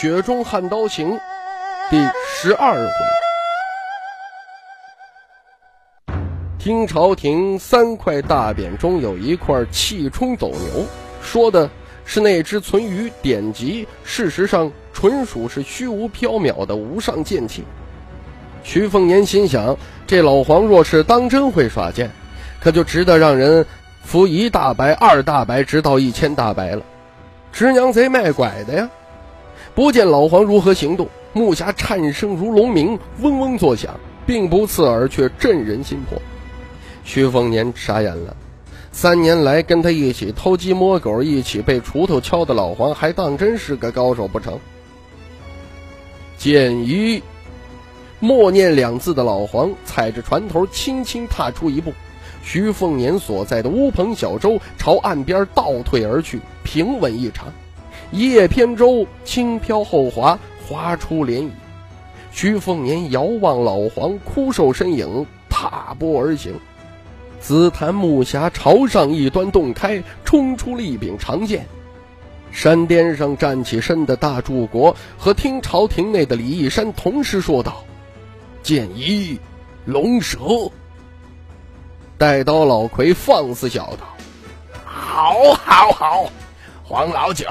雪中悍刀行》第十二回，听朝廷三块大匾中有一块气冲斗牛，说的是那只存于典籍，事实上纯属是虚无缥缈的无上剑气。徐凤年心想，这老黄若是当真会耍剑，可就值得让人付一大白、二大白，直到一千大白了。直娘贼卖拐的呀！不见老黄如何行动，木匣颤声如龙鸣，嗡嗡作响，并不刺耳，却震人心魄。徐凤年傻眼了。三年来跟他一起偷鸡摸狗、一起被锄头敲的老黄，还当真是个高手不成？剑一，默念两字的老黄踩着船头，轻轻踏出一步。徐凤年所在的乌篷小舟朝岸边倒退而去，平稳异常。一叶扁舟轻飘后滑，划出涟漪。徐凤年遥望老黄枯瘦身影，踏波而行。紫檀木匣朝上一端洞开，冲出了一柄长剑。山巅上站起身的大柱国和听朝廷内的李义山同时说道：“剑一，龙蛇。”带刀老魁放肆笑道：“好，好，好，黄老九。”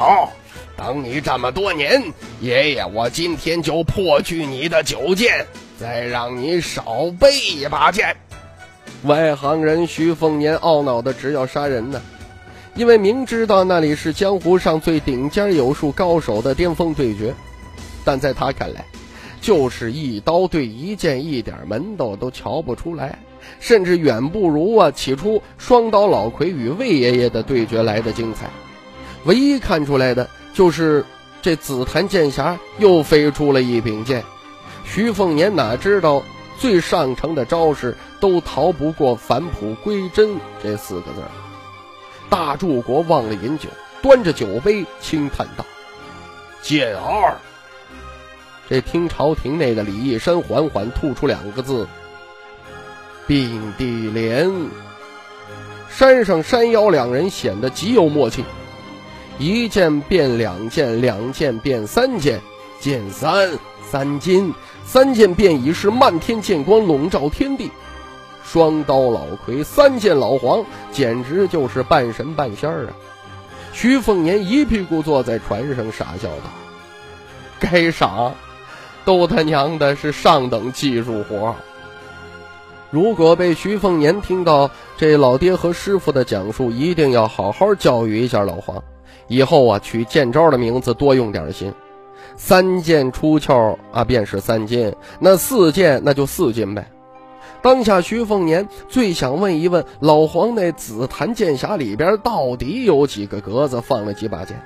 等你这么多年，爷爷我今天就破去你的九剑，再让你少背一把剑。外行人徐凤年懊恼的直要杀人呢，因为明知道那里是江湖上最顶尖有术高手的巅峰对决，但在他看来，就是一刀对一剑，一点门道都瞧不出来，甚至远不如啊起初双刀老魁与魏爷爷的对决来的精彩。唯一看出来的。就是这紫檀剑匣又飞出了一柄剑，徐凤年哪知道最上乘的招式都逃不过返璞归真这四个字。大柱国忘了饮酒，端着酒杯轻叹道：“剑二。”这听朝廷内的李义山缓缓吐出两个字：“并蒂莲。”山上山腰两人显得极有默契。一剑变两剑，两剑变三剑，剑三三金，三剑变已是漫天剑光笼罩天地。双刀老魁，三剑老黄，简直就是半神半仙儿啊！徐凤年一屁股坐在船上，傻笑道：“该傻，都他娘的是上等技术活。如果被徐凤年听到这老爹和师傅的讲述，一定要好好教育一下老黄。”以后啊，取剑招的名字多用点心。三剑出鞘啊，便是三金；那四剑那就四金呗。当下徐凤年最想问一问老黄，那紫檀剑匣里边到底有几个格子，放了几把剑？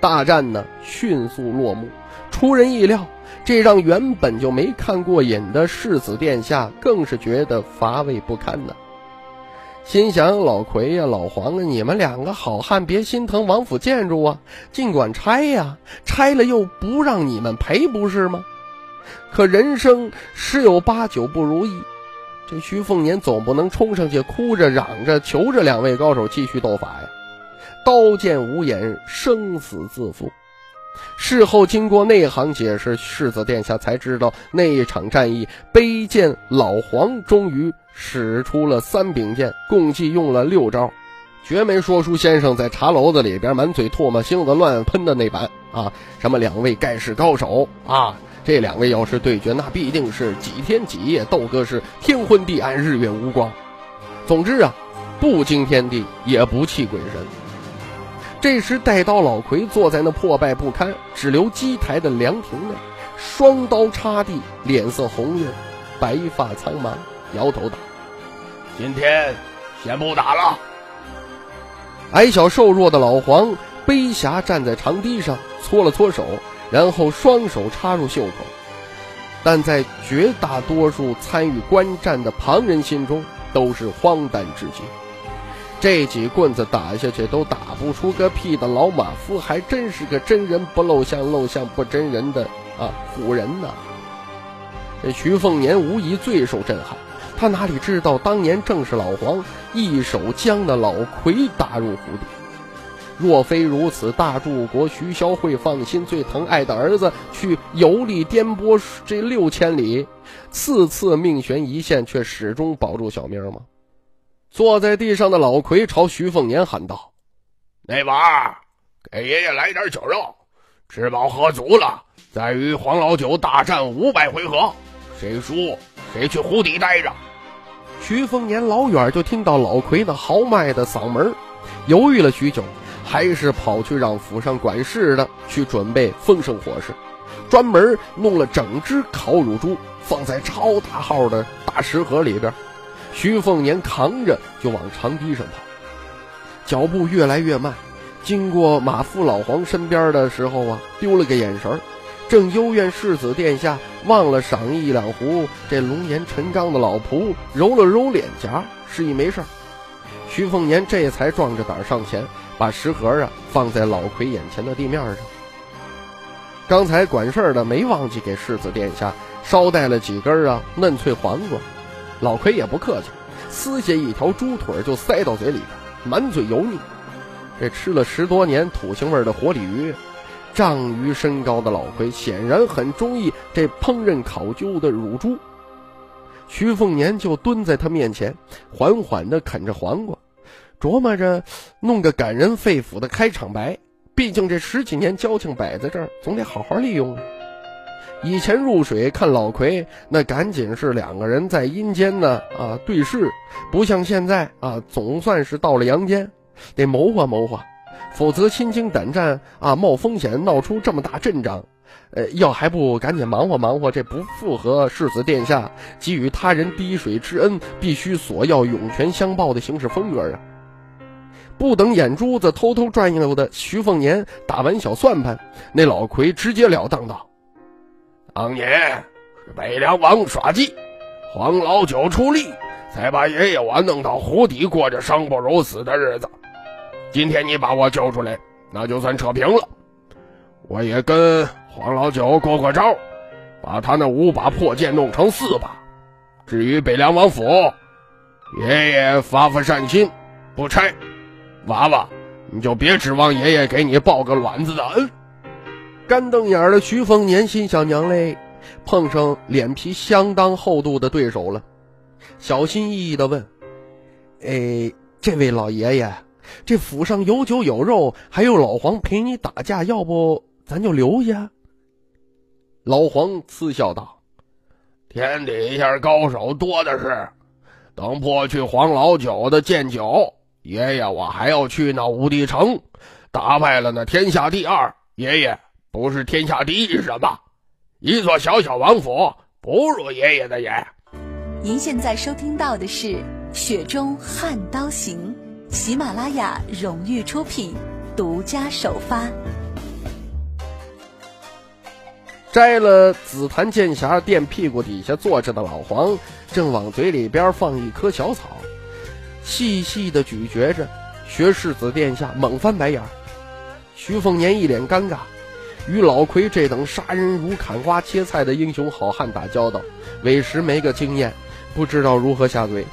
大战呢，迅速落幕。出人意料，这让原本就没看过瘾的世子殿下更是觉得乏味不堪呢。心想老奎呀，老黄啊，你们两个好汉别心疼王府建筑啊，尽管拆呀，拆了又不让你们赔，不是吗？可人生十有八九不如意，这徐凤年总不能冲上去哭着嚷着求着两位高手继续斗法呀。刀剑无眼，生死自负。事后经过内行解释，世子殿下才知道那一场战役，卑贱老黄终于。使出了三柄剑，共计用了六招，绝没说书先生在茶楼子里边满嘴唾沫星子乱喷的那版啊！什么两位盖世高手啊？这两位要是对决，那必定是几天几夜斗个是天昏地暗、日月无光。总之啊，不惊天地，也不气鬼神。这时，带刀老魁坐在那破败不堪、只留机台的凉亭内，双刀插地，脸色红润，白发苍茫，摇头道。今天先不打了。矮小瘦弱的老黄背匣站在长堤上，搓了搓手，然后双手插入袖口。但在绝大多数参与观战的旁人心中，都是荒诞至极。这几棍子打下去都打不出个屁的老马夫，还真是个真人不露相，露相不真人的啊唬人呢！这徐凤年无疑最受震撼，他哪里知道当年正是老黄一手将那老魁打入湖底。若非如此，大柱国徐骁会放心最疼爱的儿子去游历颠簸这六千里，次次命悬一线，却始终保住小命吗？坐在地上的老魁朝徐凤年喊道：“那娃，给爷爷来点酒肉，吃饱喝足了，再与黄老九大战五百回合，谁输谁去湖底待着。”徐凤年老远就听到老魁那豪迈的嗓门，犹豫了许久，还是跑去让府上管事的去准备丰盛伙食，专门弄了整只烤乳猪放在超大号的大食盒里边。徐凤年扛着就往长堤上跑，脚步越来越慢。经过马夫老黄身边的时候啊，丢了个眼神儿正幽怨世子殿下忘了赏一两壶这龙颜陈刚的老仆，揉了揉脸颊，示意没事徐凤年这才壮着胆上前，把食盒啊放在老魁眼前的地面上。刚才管事的没忘记给世子殿下捎带了几根啊嫩脆黄瓜。老奎也不客气，撕下一条猪腿就塞到嘴里边，满嘴油腻。这吃了十多年土腥味的活鲤鱼，丈余身高的老奎显然很中意这烹饪考究的乳猪。徐凤年就蹲在他面前，缓缓地啃着黄瓜，琢磨着弄个感人肺腑的开场白。毕竟这十几年交情摆在这儿，总得好好利用啊。以前入水看老魁，那赶紧是两个人在阴间呢啊对视，不像现在啊，总算是到了阳间，得谋划谋划，否则心惊胆战啊，冒风险闹出这么大阵仗，呃，要还不赶紧忙活忙活，这不符合世子殿下给予他人滴水之恩必须索要涌泉相报的行事风格啊！不等眼珠子偷偷转悠的徐凤年打完小算盘，那老魁直截了当道。当年是北凉王耍计，黄老九出力，才把爷爷我弄到湖底，过着生不如死的日子。今天你把我救出来，那就算扯平了。我也跟黄老九过过招，把他那五把破剑弄成四把。至于北凉王府，爷爷发发善心，不拆。娃娃，你就别指望爷爷给你报个卵子的恩。干瞪眼的徐凤年心想：娘嘞，碰上脸皮相当厚度的对手了。小心翼翼地问：“哎，这位老爷爷，这府上有酒有肉，还有老黄陪你打架，要不咱就留下？”老黄嗤笑道：“天底下高手多的是，等破去黄老九的剑酒，爷爷我还要去那武帝城，打败了那天下第二爷爷。”不是天下第一是什么？一座小小王府不如爷爷的眼。您现在收听到的是《雪中悍刀行》，喜马拉雅荣誉出品，独家首发。摘了紫檀剑匣垫屁股底下坐着的老黄，正往嘴里边放一颗小草，细细的咀嚼着。学世子殿下猛翻白眼，徐凤年一脸尴尬。与老奎这等杀人如砍瓜切菜的英雄好汉打交道，委实没个经验，不知道如何下嘴。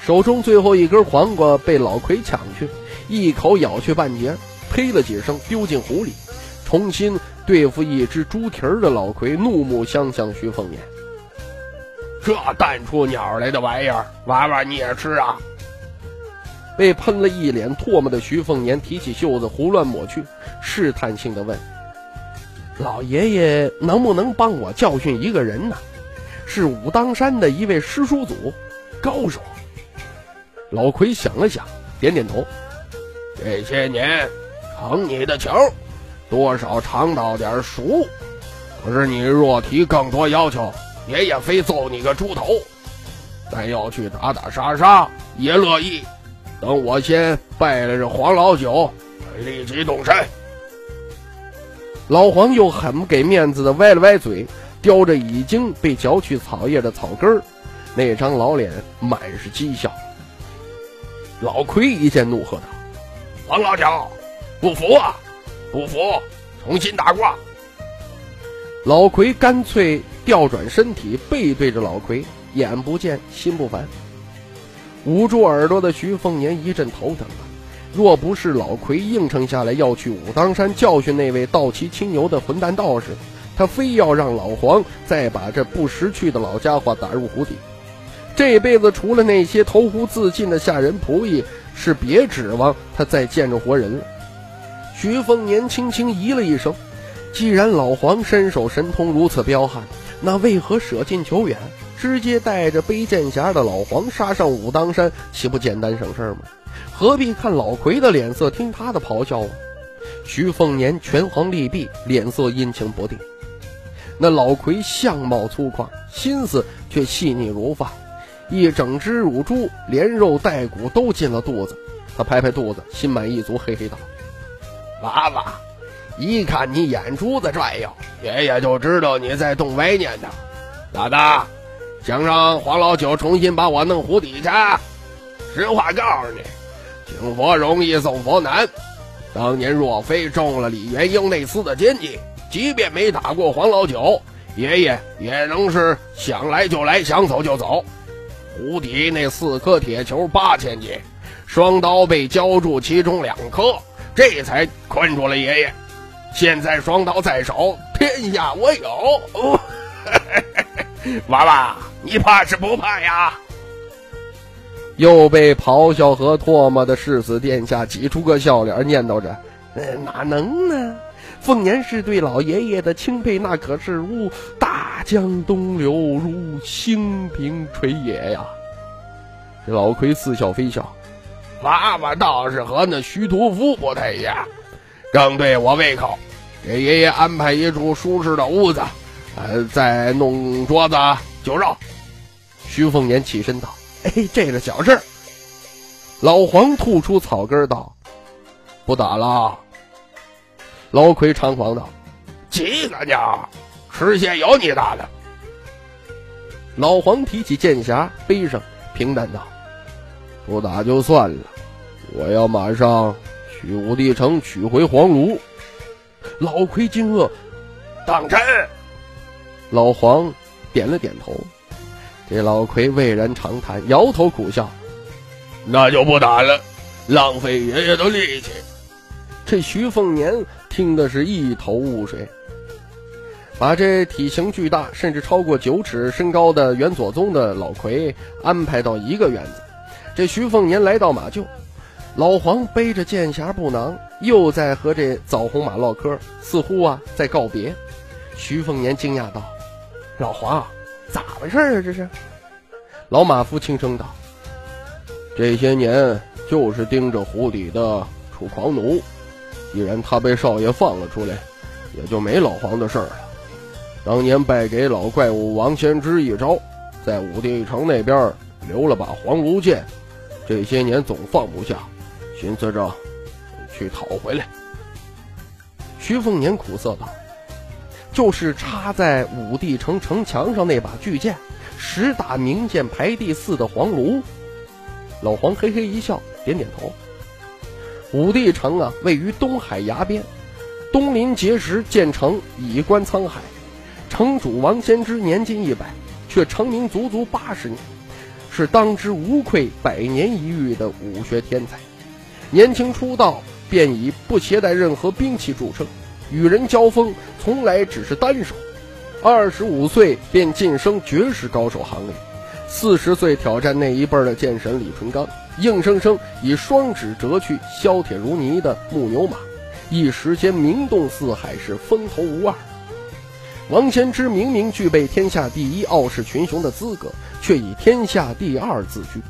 手中最后一根黄瓜被老奎抢去，一口咬去半截，呸了几声，丢进湖里。重新对付一只猪蹄儿的老奎怒目相向徐凤年：“这淡出鸟来的玩意儿，娃娃你也吃啊？”被喷了一脸唾沫的徐凤年提起袖子胡乱抹去，试探性的问：“老爷爷能不能帮我教训一个人呢？是武当山的一位师叔祖，高手。”老魁想了想，点点头：“这些年承你的情，多少尝到点熟。可是你若提更多要求，爷爷非揍你个猪头。咱要去打打杀杀，爷乐意。”等我先拜了这黄老九，立即动身。老黄又很不给面子的歪了歪嘴，叼着已经被嚼去草叶的草根儿，那张老脸满是讥笑。老奎一见，怒喝道：“黄老九，不服啊！不服，重新打卦！”老奎干脆调转身体，背对着老奎，眼不见心不烦。捂住耳朵的徐凤年一阵头疼啊！若不是老奎应承下来要去武当山教训那位道奇青牛的混蛋道士，他非要让老黄再把这不识趣的老家伙打入湖底。这辈子除了那些投湖自尽的下人仆役，是别指望他再见着活人了。徐凤年轻轻咦了一声，既然老黄身手神通如此彪悍，那为何舍近求远，直接带着背剑侠的老黄杀上武当山，岂不简单省事儿吗？何必看老奎的脸色，听他的咆哮啊？徐凤年拳皇利臂，脸色阴晴不定。那老奎相貌粗犷，心思却细腻如发，一整只乳猪连肉带骨都进了肚子。他拍拍肚子，心满意足，嘿嘿道：“娃娃，一看你眼珠子转悠，爷爷就知道你在动歪念头。咋的？想让黄老九重新把我弄湖底去？实话告诉你。”请佛容易送佛难。当年若非中了李元英那厮的奸计，即便没打过黄老九，爷爷也能是想来就来，想走就走。湖底那四颗铁球八千斤，双刀被浇住其中两颗，这才困住了爷爷。现在双刀在手，天下我有。娃娃，你怕是不怕呀？又被咆哮和唾沫的世子殿下挤出个笑脸，念叨着：“哪能呢？凤年是对老爷爷的钦佩，那可是如大江东流，如星平垂野呀。”这老奎似笑非笑：“娃娃倒是和那徐屠夫不太一样，更对我胃口。给爷爷安排一处舒适的屋子，呃，再弄桌子酒肉。”徐凤年起身道。哎，这个小事。老黄吐出草根道：“不打了。”老奎猖狂道：“几个呢？吃些有你打的。”老黄提起剑匣，背上平淡道：“不打就算了，我要马上去武帝城取回黄炉。”老奎惊愕：“当真？”老黄点了点头。这老奎蔚然长叹，摇头苦笑：“那就不打了，浪费爷爷的力气。”这徐凤年听的是一头雾水，把这体型巨大，甚至超过九尺身高的元左宗的老奎安排到一个院子。这徐凤年来到马厩，老黄背着剑匣布囊，又在和这枣红马唠嗑，似乎啊在告别。徐凤年惊讶道：“老黄。”咋回事啊？这是，老马夫轻声道：“这些年就是盯着湖底的楚狂奴，既然他被少爷放了出来，也就没老黄的事儿了。当年败给老怪物王先知一招，在武帝城那边留了把黄芦剑，这些年总放不下，寻思着去讨回来。”徐凤年苦涩道。就是插在武帝城城墙上那把巨剑，十大名剑排第四的黄炉。老黄嘿嘿一笑，点点头。武帝城啊，位于东海崖边，东临碣石，建成以观沧海。城主王先知年近一百，却成名足足八十年，是当之无愧百年一遇的武学天才。年轻出道便以不携带任何兵器著称。与人交锋从来只是单手，二十五岁便晋升绝世高手行列，四十岁挑战那一辈的剑神李淳罡，硬生生以双指折去削铁如泥的木牛马，一时间名动四海，是风头无二。王仙芝明明具备天下第一傲视群雄的资格，却以天下第二自居，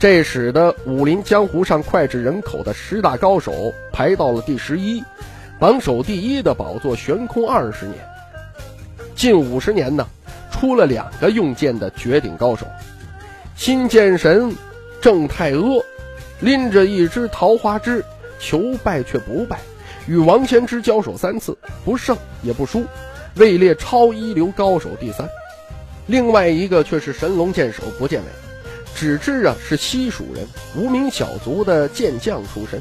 这使得武林江湖上脍炙人口的十大高手排到了第十一。榜首第一的宝座悬空二十年，近五十年呢，出了两个用剑的绝顶高手。新剑神郑太阿拎着一支桃花枝，求败却不败，与王仙芝交手三次，不胜也不输，位列超一流高手第三。另外一个却是神龙剑手不见尾，只知啊是西蜀人，无名小卒的剑将出身，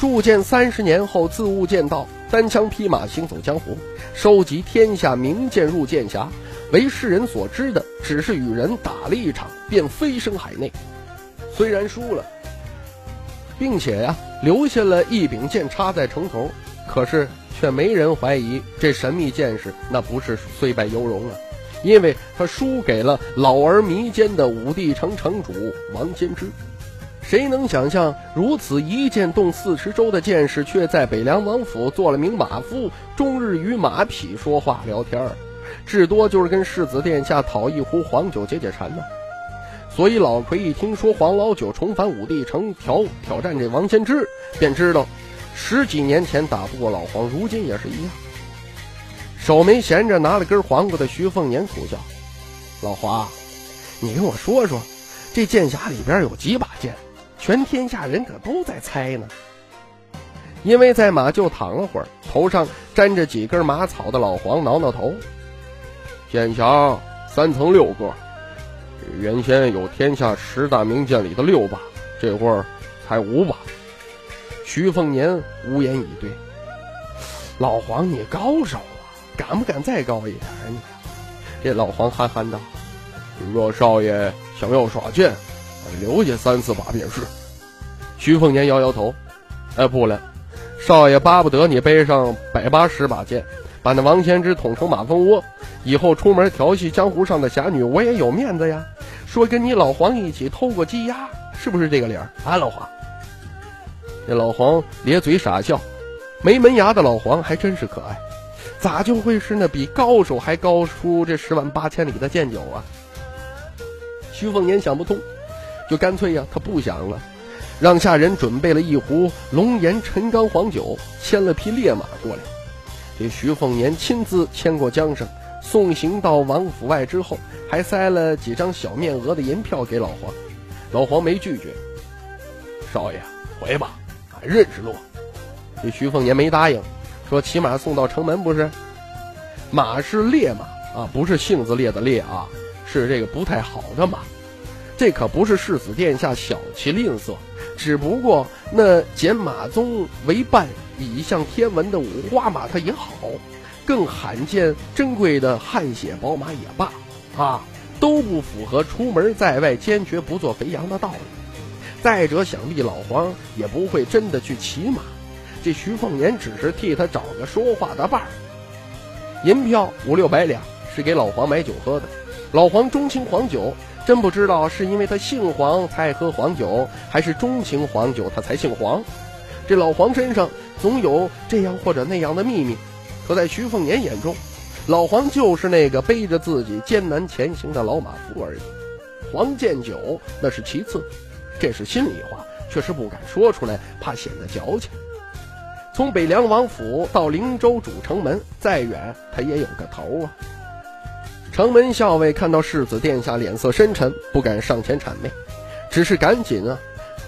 铸剑三十年后自悟剑道，单枪匹马行走江湖，收集天下名剑入剑匣，为世人所知的只是与人打了一场便飞升海内，虽然输了，并且呀留下了一柄剑插在城头，可是却没人怀疑这神秘剑士那不是虽败犹荣啊。因为他输给了老而弥坚的武帝城城主王坚之，谁能想象如此一剑动四十州的剑士，却在北凉王府做了名马夫，终日与马匹说话聊天儿至多就是跟世子殿下讨一壶黄酒解解馋呢。所以老奎一听说黄老九重返武帝城挑挑战这王仙芝，便知道十几年前打不过老黄，如今也是一样。手没闲着，拿了根黄瓜的徐凤年苦笑：“老黄，你跟我说说，这剑匣里边有几把？全天下人可都在猜呢。”因为在马厩躺了会儿，头上沾着几根马草的老黄挠挠头：“剑匣三层六个，原先有天下十大名剑里的六把，这会儿才五把。”徐凤年无言以对：“老黄，你高手啊。”敢不敢再高一点？你这老黄憨憨道：“若少爷想要耍剑，留下三四把便是。”徐凤年摇摇头：“哎，不了，少爷巴不得你背上百八十把剑，把那王仙芝捅成马蜂窝，以后出门调戏江湖上的侠女，我也有面子呀。说跟你老黄一起偷过鸡鸭，是不是这个理儿？啊，老黄。”这老黄咧嘴傻笑，没门牙的老黄还真是可爱。咋就会是那比高手还高出这十万八千里的剑酒啊？徐凤年想不通，就干脆呀，他不想了，让下人准备了一壶龙岩陈缸黄酒，牵了匹烈马过来。这徐凤年亲自牵过缰绳，送行到王府外之后，还塞了几张小面额的银票给老黄。老黄没拒绝，少爷回吧，俺认识路。这徐凤年没答应。说骑马送到城门不是，马是烈马啊，不是性子烈的烈啊，是这个不太好的马。这可不是世子殿下小气吝啬，只不过那捡马鬃为伴以向天文的五花马它也好，更罕见珍贵的汗血宝马也罢，啊，都不符合出门在外坚决不做肥羊的道理。再者，想必老黄也不会真的去骑马。这徐凤年只是替他找个说话的伴儿，银票五六百两是给老黄买酒喝的。老黄钟情黄酒，真不知道是因为他姓黄才喝黄酒，还是钟情黄酒他才姓黄。这老黄身上总有这样或者那样的秘密，可在徐凤年眼中，老黄就是那个背着自己艰难前行的老马夫而已。黄见酒那是其次，这是心里话，却是不敢说出来，怕显得矫情。从北凉王府到灵州主城门，再远他也有个头啊。城门校尉看到世子殿下脸色深沉，不敢上前谄媚，只是赶紧啊，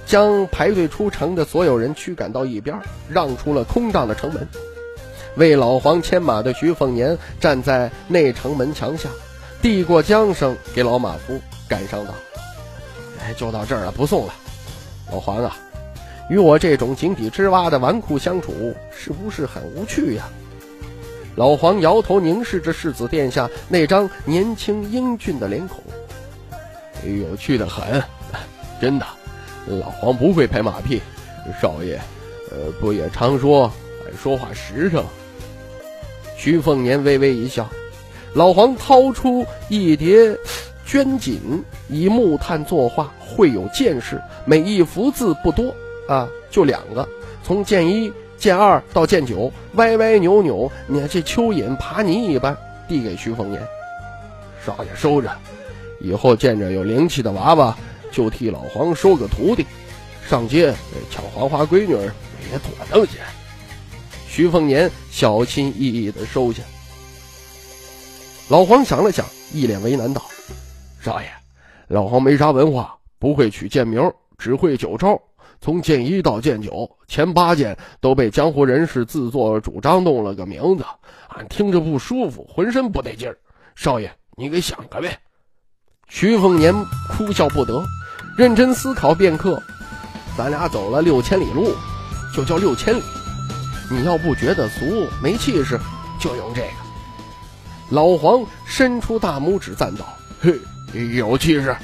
将排队出城的所有人驱赶到一边，让出了空荡的城门。为老黄牵马的徐凤年站在内城门墙下，递过缰绳给老马夫，感伤道：“哎，就到这儿了，不送了，老黄啊。”与我这种井底之蛙的纨绔相处，是不是很无趣呀？老黄摇头，凝视着世子殿下那张年轻英俊的脸孔。有趣的很，真的。老黄不会拍马屁，少爷，呃，不也常说说话实诚？徐凤年微微一笑。老黄掏出一叠绢锦，以木炭作画，绘有剑士，每一幅字不多。啊，就两个，从剑一、剑二到剑九，歪歪扭扭，你看这蚯蚓爬泥一般，递给徐凤年，少爷收着，以后见着有灵气的娃娃，就替老黄收个徒弟，上街抢黄花闺女也妥当些。徐凤年小心翼翼的收下。老黄想了想，一脸为难道：“少爷，老黄没啥文化，不会取剑名，只会九招。”从剑一到剑九，前八剑都被江湖人士自作主张弄了个名字，俺听着不舒服，浑身不得劲儿。少爷，你给想个呗。徐凤年哭笑不得，认真思考片刻，咱俩走了六千里路，就叫六千里。你要不觉得俗没气势，就用这个。老黄伸出大拇指赞道：“嘿，有气势！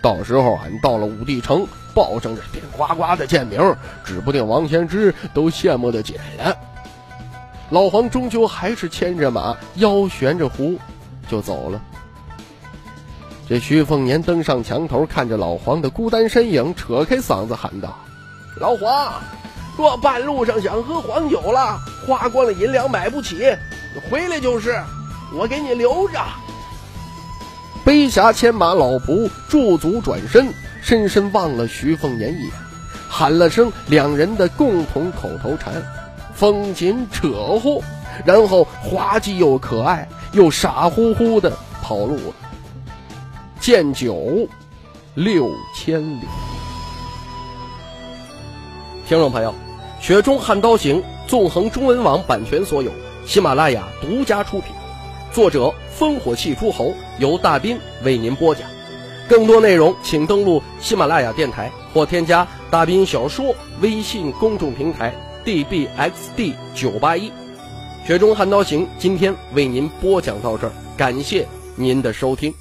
到时候俺到了武帝城。”报上这顶呱呱的剑名，指不定王先知都羡慕的紧了。老黄终究还是牵着马，腰悬着壶，就走了。这徐凤年登上墙头，看着老黄的孤单身影，扯开嗓子喊道：“老黄，若半路上想喝黄酒了，花光了银两买不起，回来就是，我给你留着。”背侠牵马老仆驻足转身。深深望了徐凤年一眼，喊了声两人的共同口头禅“风紧扯呼”，然后滑稽又可爱又傻乎乎的跑路了。剑九六千里，听众朋友，《雪中悍刀行》纵横中文网版权所有，喜马拉雅独家出品，作者烽火戏诸侯，由大斌为您播讲。更多内容，请登录喜马拉雅电台或添加“大兵小说”微信公众平台 “dbxd 九八一”。雪中悍刀行，今天为您播讲到这儿，感谢您的收听。